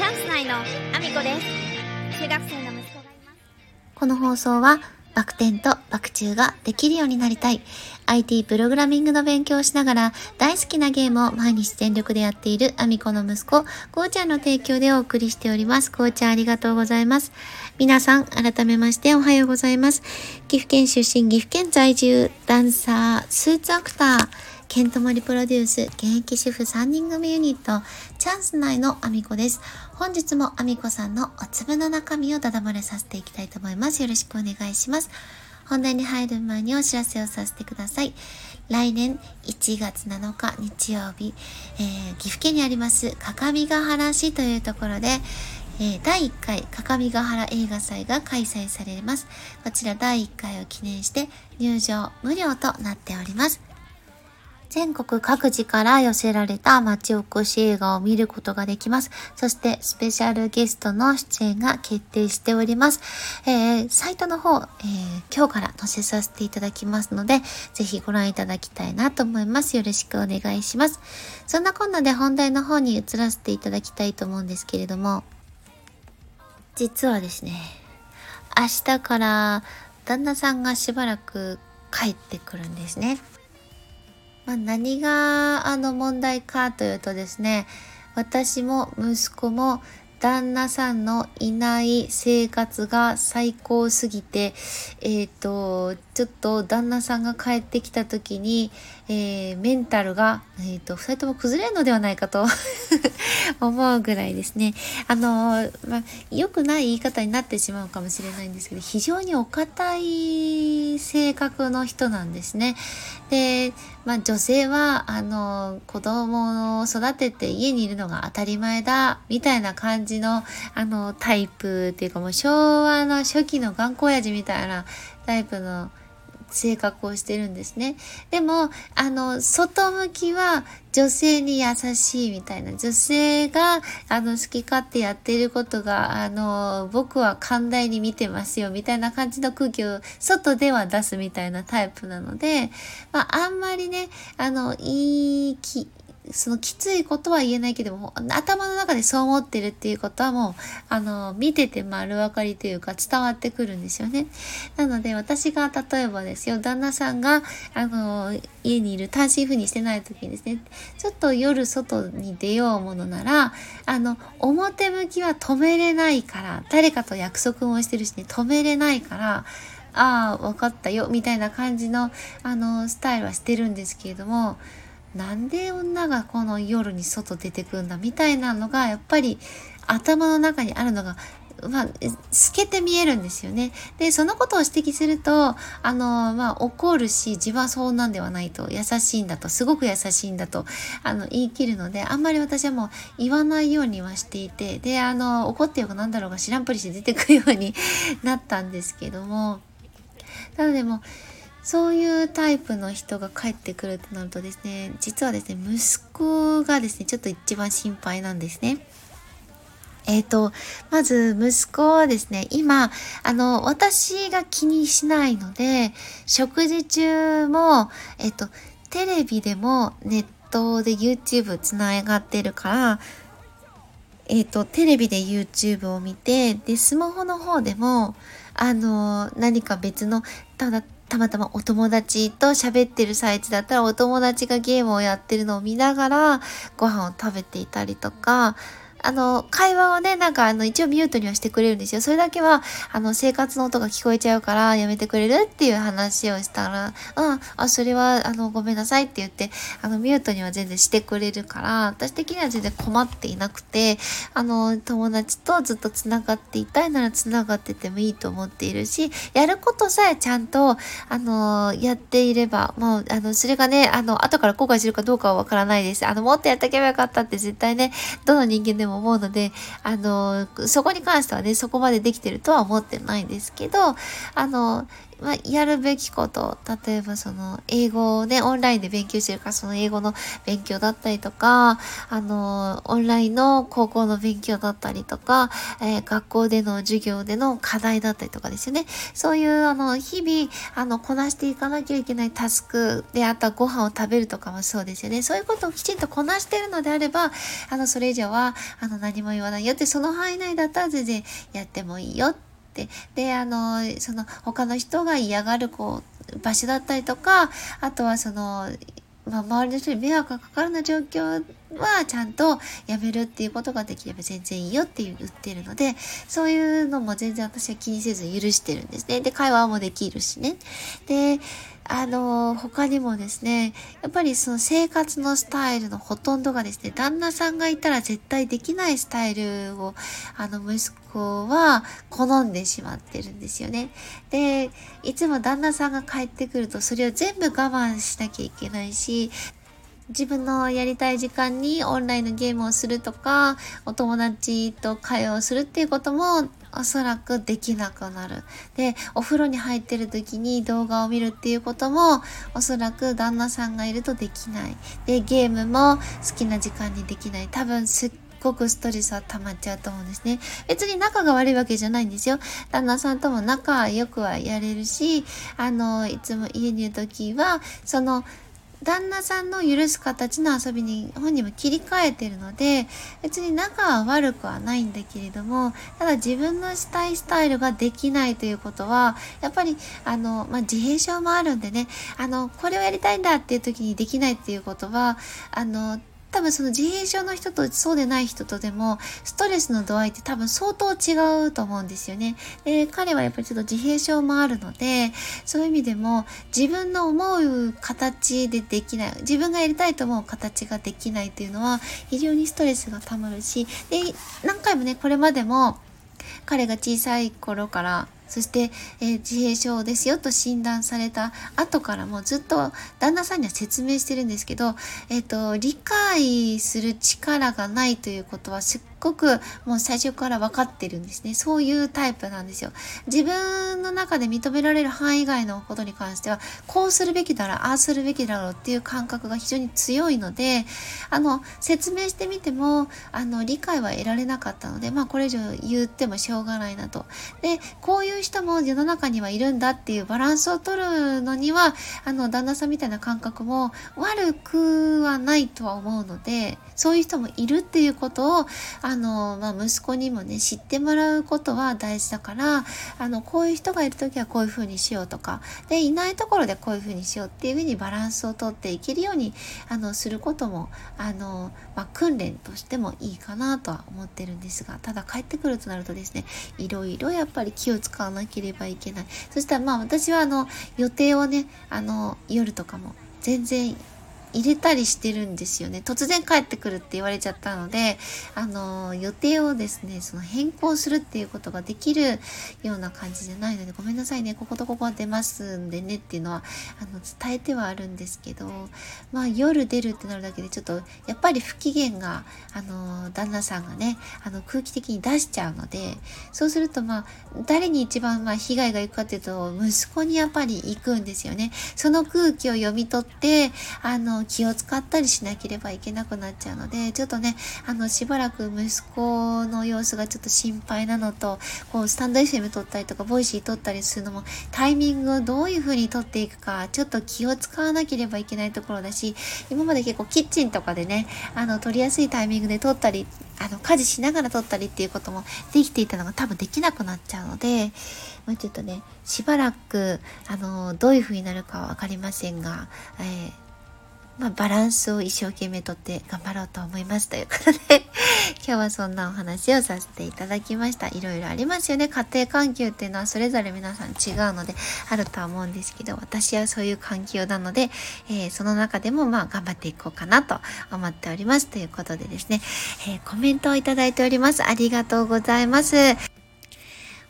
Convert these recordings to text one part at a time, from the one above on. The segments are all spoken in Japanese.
チャンス内のアミコです中学生の息子がいますこの放送はバク転とバク宙ができるようになりたい IT プログラミングの勉強をしながら大好きなゲームを毎日全力でやっているアミコの息子、こうちゃんの提供でお送りしております。こうちゃんありがとうございます。皆さん改めましておはようございます。岐阜県出身、岐阜県在住、ダンサー、スーツアクター、ケントモリプロデュース、現役主婦3人組ユニット、チャンス内のアミコです。本日もアミコさんのお粒の中身をダダ漏れさせていきたいと思います。よろしくお願いします。本題に入る前にお知らせをさせてください。来年1月7日日曜日、えー、岐阜県にあります各務原市というところで、えー、第1回各務原映画祭が開催されます。こちら第1回を記念して入場無料となっております。全国各地から寄せられた町おこし映画を見ることができます。そしてスペシャルゲストの出演が決定しております。えー、サイトの方、えー、今日から載せさせていただきますので、ぜひご覧いただきたいなと思います。よろしくお願いします。そんなこんなで本題の方に移らせていただきたいと思うんですけれども、実はですね、明日から旦那さんがしばらく帰ってくるんですね。まあ、何があの問題かというとですね私も息子も旦那さんのいない生活が最高すぎて、えっ、ー、と、ちょっと旦那さんが帰ってきた時に、えー、メンタルが、えっ、ー、と、二人とも崩れるのではないかと 思うぐらいですね。あの、ま、良くない言い方になってしまうかもしれないんですけど、非常にお堅い性格の人なんですね。で、ま、女性は、あの、子供を育てて家にいるのが当たり前だ、みたいな感じの、あの、タイプっていうかもう昭和の初期の頑固親父みたいなタイプの性格をしてるんですね。でも、あの、外向きは女性に優しいみたいな、女性が、あの、好き勝手やってることが、あの、僕は寛大に見てますよ、みたいな感じの空気を外では出すみたいなタイプなので、まあ、あんまりね、あの、いい気、そのきついことは言えないけども、頭の中でそう思ってるっていうことはもう、あの、見てて丸分かりというか伝わってくるんですよね。なので私が例えばですよ、旦那さんが、あの、家にいる単身赴任してない時にですね、ちょっと夜外に出ようものなら、あの、表向きは止めれないから、誰かと約束もしてるしね、止めれないから、ああ、分かったよ、みたいな感じの、あの、スタイルはしてるんですけれども、なんで女がこの夜に外出てくんだみたいなのがやっぱり頭の中にあるのがまあ、透けて見えるんですよね。で、そのことを指摘すると、あの、まあ、怒るし、自分はそうなんではないと、優しいんだと、すごく優しいんだと、あの、言い切るので、あんまり私はもう言わないようにはしていて、で、あの、怒ってようかなんだろうが知らんぷりして出てくるようになったんですけども、なのでもそういうタイプの人が帰ってくるとなるとですね、実はですね、息子がですね、ちょっと一番心配なんですね。えっ、ー、と、まず息子はですね、今、あの、私が気にしないので、食事中も、えっ、ー、と、テレビでもネットで YouTube つながってるから、えっ、ー、と、テレビで YouTube を見て、で、スマホの方でも、あの、何か別の、ただ、たまたまお友達と喋ってる最中だったらお友達がゲームをやってるのを見ながらご飯を食べていたりとか、あの、会話をね、なんかあの、一応ミュートにはしてくれるんですよ。それだけは、あの、生活の音が聞こえちゃうからやめてくれるっていう話をしたら、うん、あ、それは、あの、ごめんなさいって言って、あの、ミュートには全然してくれるから、私的には全然困っていなくて、あの、友達とずっと繋がっていたいなら繋がっててもいいと思っているし、やることさえちゃんと、あの、やっていれば、もう、あの、それがね、あの、後から後悔するかどうかはわからないです。あの、もっとやっておけばよかったって絶対ね、どの人間でもも思うので、あの、そこに関してはね、そこまでできてるとは思ってないんですけど、あの、まあ、やるべきこと、例えばその、英語をね、オンラインで勉強してるから、その英語の勉強だったりとか、あの、オンラインの高校の勉強だったりとか、えー、学校での授業での課題だったりとかですよね。そういう、あの、日々、あの、こなしていかなきゃいけないタスクで、あとはご飯を食べるとかもそうですよね。そういうことをきちんとこなしてるのであれば、あの、それ以上は、あの、何も言わないよって、その範囲内だったら全然やってもいいよって。で、あの、その他の人が嫌がるこう、場所だったりとか、あとはその、まあ、周りの人に迷惑がかかるような状況はちゃんとやめるっていうことができれば全然いいよって言ってるので、そういうのも全然私は気にせず許してるんですね。で、会話もできるしね。で、あの、他にもですね、やっぱりその生活のスタイルのほとんどがですね、旦那さんがいたら絶対できないスタイルを、あの、息子は好んでしまってるんですよね。で、いつも旦那さんが帰ってくると、それを全部我慢しなきゃいけないし、自分のやりたい時間にオンラインのゲームをするとか、お友達と会話をするっていうこともおそらくできなくなる。で、お風呂に入ってる時に動画を見るっていうこともおそらく旦那さんがいるとできない。で、ゲームも好きな時間にできない。多分すっごくストレスは溜まっちゃうと思うんですね。別に仲が悪いわけじゃないんですよ。旦那さんとも仲良くはやれるし、あの、いつも家にいる時は、その、旦那さんの許す形の遊びに本人も切り替えてるので別に仲は悪くはないんだけれどもただ自分のしたいスタイルができないということはやっぱりあの、まあ、自閉症もあるんでねあのこれをやりたいんだっていう時にできないっていうことはあの多分その自閉症の人とそうでない人とでもストレスの度合いって多分相当違うと思うんですよね。で彼はやっぱりちょっと自閉症もあるのでそういう意味でも自分の思う形でできない自分がやりたいと思う形ができないっていうのは非常にストレスがたまるしで何回もねこれまでも彼が小さい頃からそして、えー、自閉症ですよと診断された後からもずっと旦那さんには説明してるんですけど、えっ、ー、と、理解する力がないということはすっごくもう最初から分かってるんですね。そういうタイプなんですよ。自分の中で認められる範囲外のことに関しては、こうするべきだろう、ああするべきだろうっていう感覚が非常に強いので、あの、説明してみても、あの、理解は得られなかったので、まあこれ以上言ってもしょうがないなと。で、こういう人も世の中にはいるんだっていうバランスを取るのには、あの、旦那さんみたいな感覚も悪くはないとは思うので、そういう人もいるっていうことを、ああの、まあ、息子にもね、知ってもらうことは大事だから、あの、こういう人がいる時はこういう風にしようとか、で、いないところでこういう風にしようっていう風にバランスをとっていけるように、あの、することも、あの、まあ、訓練としてもいいかなとは思ってるんですが、ただ帰ってくるとなるとですね、いろいろやっぱり気を使わなければいけない。そしたらまあ私はあの、予定をね、あの、夜とかも全然入れたりしてるんですよね。突然帰ってくるって言われちゃったので、あの、予定をですね、その変更するっていうことができるような感じじゃないので、ごめんなさいね、こことここは出ますんでねっていうのは、あの、伝えてはあるんですけど、まあ、夜出るってなるだけで、ちょっと、やっぱり不機嫌が、あの、旦那さんがね、あの、空気的に出しちゃうので、そうすると、まあ、誰に一番、まあ、被害がいくかっていうと、息子にやっぱり行くんですよね。その空気を読み取って、あの、気を使ったりしなければいけなくなっちゃうので、ちょっとね、あの、しばらく息子の様子がちょっと心配なのと、こう、スタンド FM 撮ったりとか、 Voicy 撮ったりするのも、タイミングをどういう風に撮っていくか、ちょっと気を使わなければいけないところだし、今まで結構キッチンとかでね、あの、撮りやすいタイミングで撮ったり、あの、家事しながら撮ったりっていうこともできていたのが多分できなくなっちゃうので、まあ、ちょっとね、しばらく、あの、どういう風になるかはわかりませんが、えーまあ、バランスを一生懸命とって頑張ろうと思いますということで今日はそんなお話をさせていただきました。いろいろありますよね。家庭環境っていうのはそれぞれ皆さん違うのであるとは思うんですけど、私はそういう環境なので、えー、その中でもまあ頑張っていこうかなと思っております。ということでですね、えー、コメントをいただいております。ありがとうございます。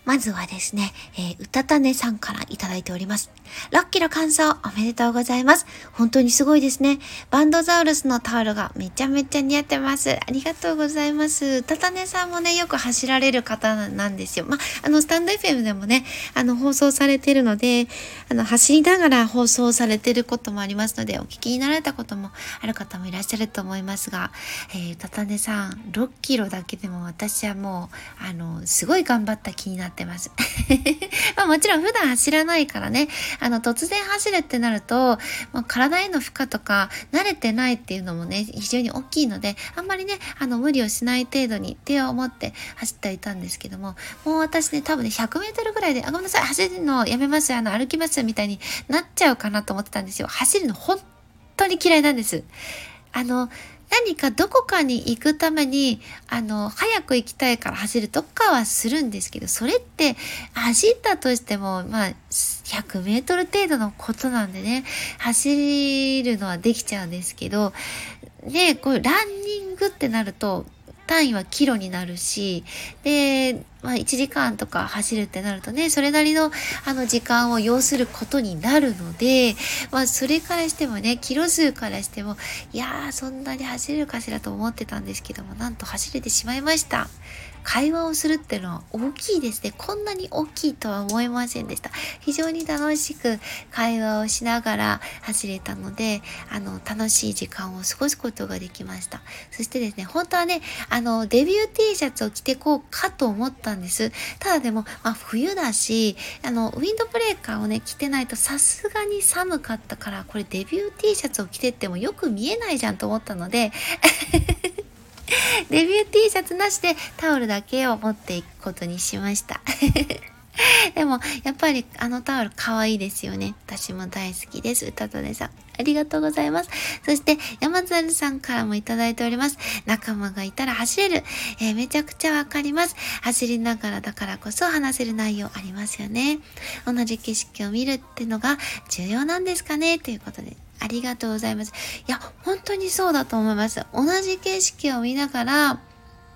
まずはですね、えー、うたたねさんからいただいております。6キロ完走おめでとうございます。本当にすごいですね。バンドザウルスのタオルがめちゃめちゃ似合ってます。ありがとうございます。うたたねさんもね、よく走られる方なんですよ。まあ、の、スタンド FM でもね、あの、放送されてるので、あの、走りながら放送されてることもありますので、お聞きになられたこともある方もいらっしゃると思いますが、えー、うたたねさん、6キロだけでも私はもう、あの、すごい頑張った気になってってます。まあもちろん普段走らないからね、あの突然走るってなると、まあ、体への負荷とか慣れてないっていうのもね、非常に大きいので、あんまりね、あの無理をしない程度に手を持って走っていたんですけども、もう私ね、多分ね、100メートルぐらいで、あ、ごめんなさい、走るのやめます、あの歩きますみたいになっちゃうかなと思ってたんですよ。走るの本当に嫌いなんです。あの、何かどこかに行くために、あの、早く行きたいから走るとかはするんですけど、それって走ったとしても、まあ、100メートル程度のことなんでね、走るのはできちゃうんですけど、ね、こう、ランニングってなると、単位はキロになるし、で、まあ1時間とか走るってなるとね、それなりのあの時間を要することになるので、まあそれからしてもね、キロ数からしても、いやーそんなに走れるかしらと思ってたんですけども、なんと走れてしまいました。会話をするっていうのは大きいですね。こんなに大きいとは思いませんでした。非常に楽しく会話をしながら走れたので、あの、楽しい時間を過ごすことができました。そしてですね、本当はね、あの、デビュー T シャツを着てこうかと思ったんです。ただでも、まあ、冬だし、あの、ウィンドブレーカーをね、着てないとさすがに寒かったから、これデビュー T シャツを着てってもよく見えないじゃんと思ったのでデビュー T シャツなしでタオルだけを持っていくことにしました。でも、やっぱりあのタオル可愛いですよね。私も大好きです。歌とねさん。ありがとうございます。そして、山猿さんからもいただいております。仲間がいたら走れる。えー、めちゃくちゃわかります。走りながらだからこそ話せる内容ありますよね。同じ景色を見るってのが重要なんですかねということで。ありがとうございます。いや、本当にそうだと思います。同じ景色を見ながら、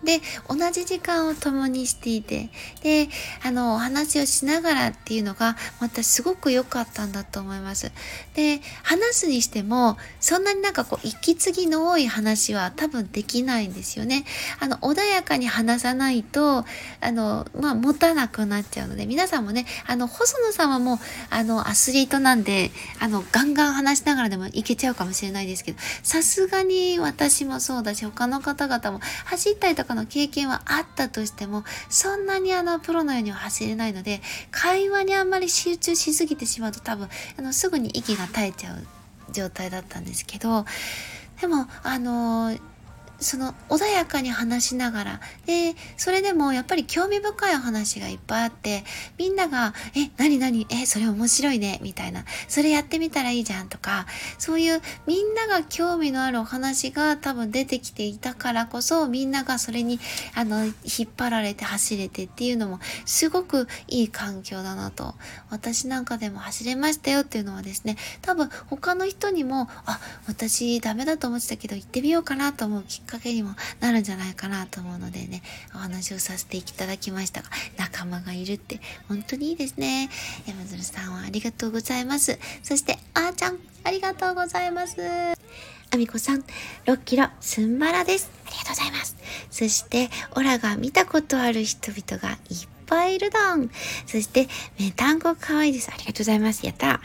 で、同じ時間を共にしていて、で、あの、お話をしながらっていうのが、またすごく良かったんだと思います。で、話すにしても、そんなになんかこう、息継ぎの多い話は多分できないんですよね。あの、穏やかに話さないと、あの、まあ、持たなくなっちゃうので、皆さんもね、あの、細野さんはもう、あの、アスリートなんで、あの、ガンガン話しながらでもいけちゃうかもしれないですけど、さすがに私もそうだし、他の方々も走ったりとかの経験はあったとしても、そんなにあの、プロのようには走れないので、会話にあんまり集中しすぎてしまうと多分、あの、すぐに息が絶えちゃう状態だったんですけど、でも、あのーその穏やかに話しながら、で、それでもやっぱり興味深いお話がいっぱいあって、みんなが、え、なになにえ、それ面白いねみたいな、それやってみたらいいじゃんとか、そういうみんなが興味のあるお話が多分出てきていたからこそ、みんながそれに、あの、引っ張られて走れてっていうのも、すごくいい環境だなと。私なんかでも走れましたよっていうのはですね、多分他の人にも、あ、私ダメだと思ってたけど行ってみようかなと思うきっっかけにもなるんじゃないかなと思うのでね、お話をさせていただきましたが、仲間がいるって本当にいいですね。山鶴さんはありがとうございます。そして、あーちゃん、ありがとうございます。あみこさん、6キロ、すんばらです。ありがとうございます。そして、オラが見たことある人々がいっぱいいるどん。そして、メタンコかわいいです。ありがとうございます。やった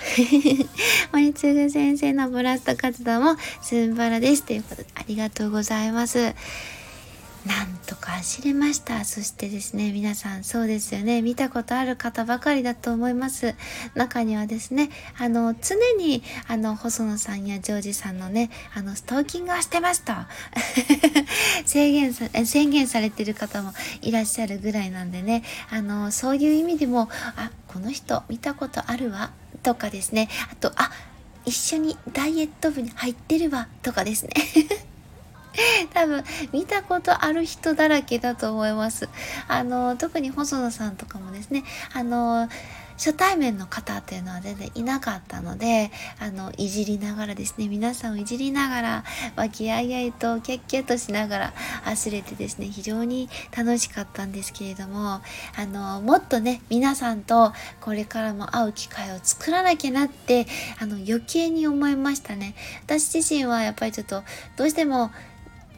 森次先生のブラスト活動もすんばらです。ということで、ありがとうございます。なんとか走れました。そしてですね、皆さんそうですよね。見たことある方ばかりだと思います。中にはですね、あの、常に、あの、細野さんやジョージさんのね、あの、ストーキングはしてますと、制限さ、宣言されてる方もいらっしゃるぐらいなんでね、あの、そういう意味でも、あ、この人見たことあるわ、とかですね、あと、あ、一緒にダイエット部に入ってるわ、とかですね。多分見たことある人だらけだと思います。あの特に細野さんとかもですねあの初対面の方っていうのは全然いなかったので、あの、いじりながらですね、皆さんをいじりながら、和気あいあいとキャッキャとしながら走れてですね、非常に楽しかったんですけれども、あの、もっとね、皆さんとこれからも会う機会を作らなきゃなって、あの、余計に思いましたね。私自身はやっぱりちょっと、どうしても、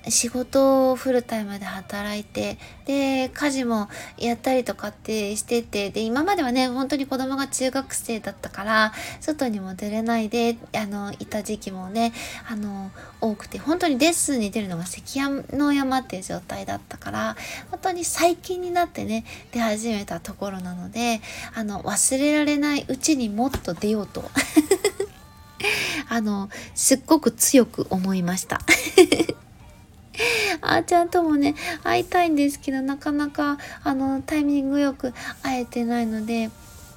仕事をフルタイムで働いて、で、家事もやったりとかってしてて、で、今まではね、本当に子供が中学生だったから、外にも出れないで、あの、いた時期もね、あの、多くて、本当にレッスンに出るのが関の山っていう状態だったから、本当に最近になってね、出始めたところなので、あの、忘れられないうちにもっと出ようと。あの、すっごく強く思いました。あーちゃんともね、会いたいんですけど、なかなか、あの、タイミングよく会えてないので、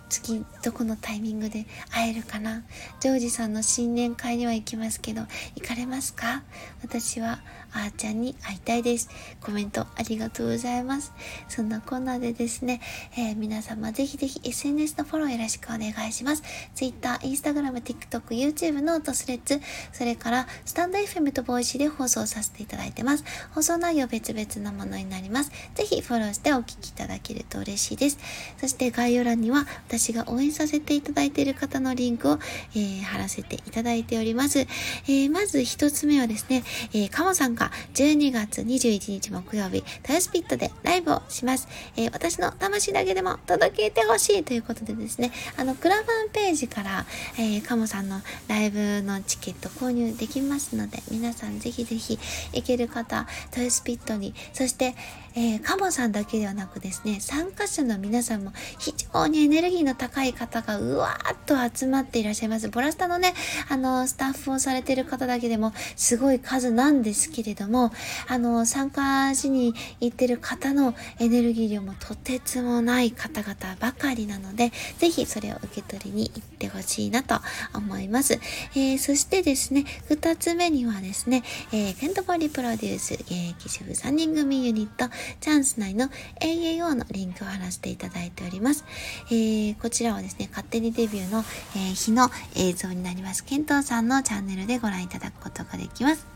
次どこのタイミングで会えるかな？ジョージさんの新年会には行きますけど行かれますか？私はあーちゃんに会いたいです。コメントありがとうございます。そんなこんなでですね、えー、皆様ぜひぜひ SNS のフォローよろしくお願いします。Twitter、Instagram、TikTok、YouTube のトスレッツそれからスタンド FM と Voicy で放送させていただいてます。放送内容別々なものになります。ぜひフォローしてお聞きいただけると嬉しいです。そして概要欄には私が応援させていただいている方のリンクを、えー、貼らせていただいております。えー、まず一つ目はですね、えー、カモさんが12月21日木曜日、タイスピットでライブをします。えー、私の魂だけでも届けてほしいということでですね、あの、クラファンページから、えー、カモさんのライブのチケット購入できますので、皆さんぜひぜひ行ける方、トイスピットに、そして、えー、カモさんだけではなくですね、参加者の皆さんも非常にエネルギーの高い方がうわーっと集まっていらっしゃいます。ボラスタのね、あの、スタッフをされてる方だけでもすごい数なんですけれども、あの、参加しに行ってる方のエネルギー量もとてつもない方々ばかりなので、ぜひそれを受け取りに行ってほしいなと思います。えー、そしてですね、二つ目にはですね、えー、ケントボリプロデュース現役主婦3人組ユニット、チャンス内の AAO のリンクを貼らせていただいております。えー、こちらはですね、勝手にデビューの、えー、日の映像になります。ケントさんのチャンネルでご覧いただくことができます。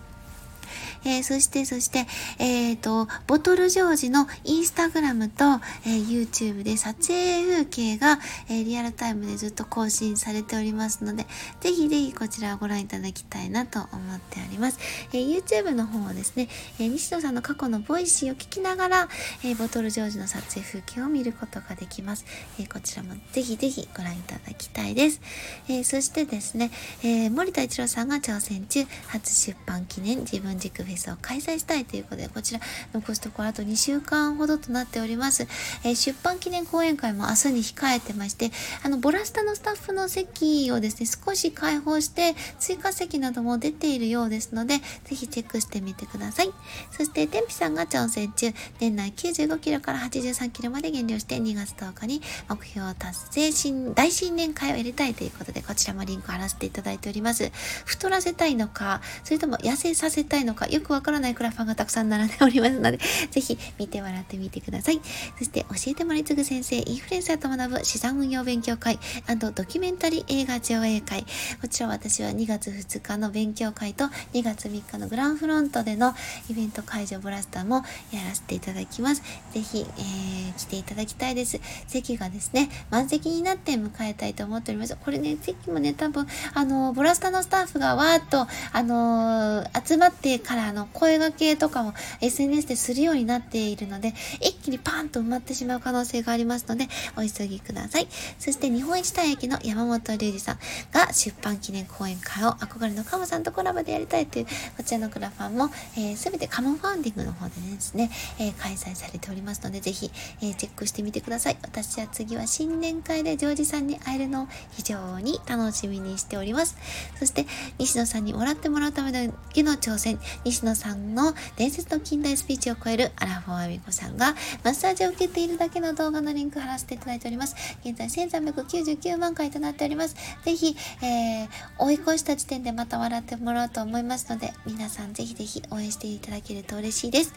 えー、そして、そして、えっ、ー、と、ボトルジョージのインスタグラムと、えー、YouTube で撮影風景が、えリアルタイムでずっと更新されておりますので、ぜひぜひこちらをご覧いただきたいなと思っております。え YouTube の方はですね、え西野さんの過去の Voicy を聞きながら、えボトルジョージの撮影風景を見ることができます。えこちらもぜひぜひご覧いただきたいです。えそしてですね、え森田一郎さんが挑戦中、初出版記念自分軸フェスを開催したいということで、こちら残すところあと2週間ほどとなっております。えー、出版記念講演会も明日に控えてまして、あの、ボラスタのスタッフの席をですね、少し開放して、追加席なども出ているようですので、ぜひチェックしてみてください。そして、天日さんが挑戦中、年内95キロから83キロまで減量して、2月10日に目標達成新、大新年会を入れたいということで、こちらもリンク貼らせていただいております。太らせたいのか、それとも痩せさせたいのか、よくわからないクラファンがたくさん並んでおりますので、ぜひ見て笑ってみてください。そして、教えてもらいつぐ先生、インフルエンサーと学ぶ資産運用勉強会ドキュメンタリー映画上映会。こちら私は2月2日の勉強会と2月3日のグランフロントでのイベント会場ブラスターもやらせていただきます。ぜひ、えー、来ていただきたいです。席がですね、満席になって迎えたいと思っております。これね、席もね、多分、あの、ブラスターのスタッフがわーっと、あのー、集まってから、あの、声掛けとかも SNS でするようになっているので、一気にパーンと埋まってしまう可能性がありますので、お急ぎください。そして日本一大駅の山本隆二さんが出版記念講演会を憧れのカモさんとコラボでやりたいという、こちらのクラファンも、えー、全てカモファンディングの方でですね、えー、開催されておりますので、ぜひ、えー、チェックしてみてください。私は次は新年会でジョージさんに会えるのを非常に楽しみにしております。そして、西野さんにもらってもらうためだけの挑戦、西野さんの伝説の近代スピーチを超えるアラフォーアミコさんがマッサージを受けているだけの動画のリンク貼らせていただいております。現在1399万回となっております。ぜひ、えー、追い越した時点でまた笑ってもらおうと思いますので、皆さんぜひぜひ応援していただけると嬉しいです。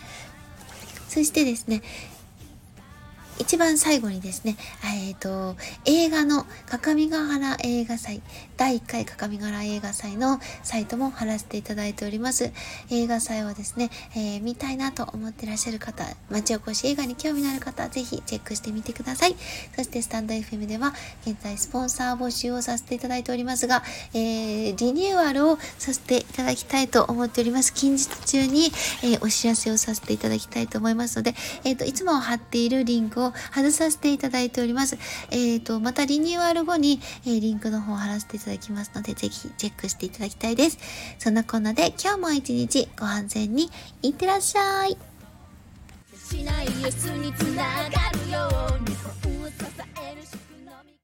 そしてですね、一番最後にですね、えっ、ー、と、映画の各務原映画祭、第1回各務原映画祭のサイトも貼らせていただいております。映画祭をですね、えー、見たいなと思ってらっしゃる方、町おこし映画に興味のある方、ぜひチェックしてみてください。そしてスタンド FM では、現在スポンサー募集をさせていただいておりますが、えー、リニューアルをさせていただきたいと思っております。近日中に、えー、お知らせをさせていただきたいと思いますので、えっ、と、いつも貼っているリンクをを外させていただいております。えっ、ー、と、またリニューアル後に、えー、リンクの方を貼らせていただきますので、ぜひチェックしていただきたいです。そんなこんなで今日も一日ご安全にいってらっしゃい。しないにつながるように